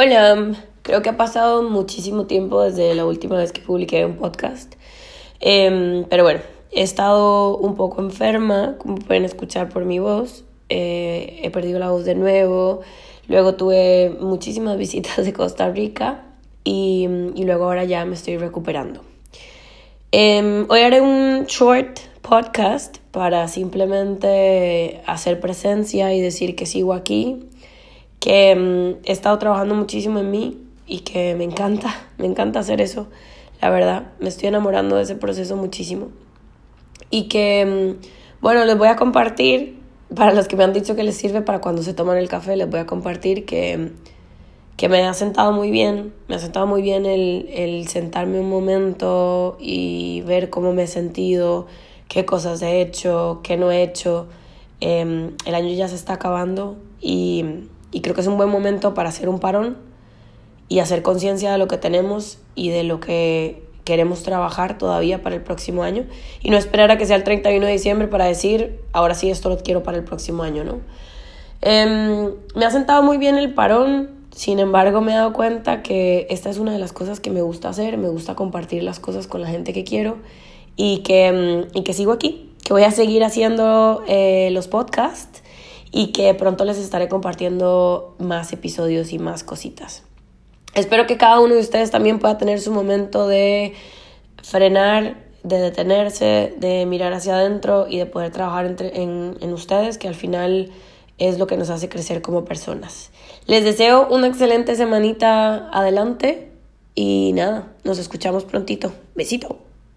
Hola, creo que ha pasado muchísimo tiempo desde la última vez que publiqué un podcast. Em, pero bueno, he estado un poco enferma, como pueden escuchar por mi voz. Eh, he perdido la voz de nuevo. Luego tuve muchísimas visitas de Costa Rica y, y luego ahora ya me estoy recuperando. Em, hoy haré un short podcast para simplemente hacer presencia y decir que sigo aquí que mm, he estado trabajando muchísimo en mí y que me encanta, me encanta hacer eso, la verdad, me estoy enamorando de ese proceso muchísimo. Y que, mm, bueno, les voy a compartir, para los que me han dicho que les sirve para cuando se toman el café, les voy a compartir que, que me ha sentado muy bien, me ha sentado muy bien el, el sentarme un momento y ver cómo me he sentido, qué cosas he hecho, qué no he hecho. Em, el año ya se está acabando y y creo que es un buen momento para hacer un parón y hacer conciencia de lo que tenemos y de lo que queremos trabajar todavía para el próximo año y no esperar a que sea el 31 de diciembre para decir, ahora sí, esto lo quiero para el próximo año, ¿no? Em, me ha sentado muy bien el parón, sin embargo me he dado cuenta que esta es una de las cosas que me gusta hacer, me gusta compartir las cosas con la gente que quiero y que, em, y que sigo aquí, que voy a seguir haciendo eh, los podcasts y que pronto les estaré compartiendo más episodios y más cositas. Espero que cada uno de ustedes también pueda tener su momento de frenar, de detenerse, de mirar hacia adentro y de poder trabajar entre, en, en ustedes, que al final es lo que nos hace crecer como personas. Les deseo una excelente semanita adelante y nada, nos escuchamos prontito. Besito.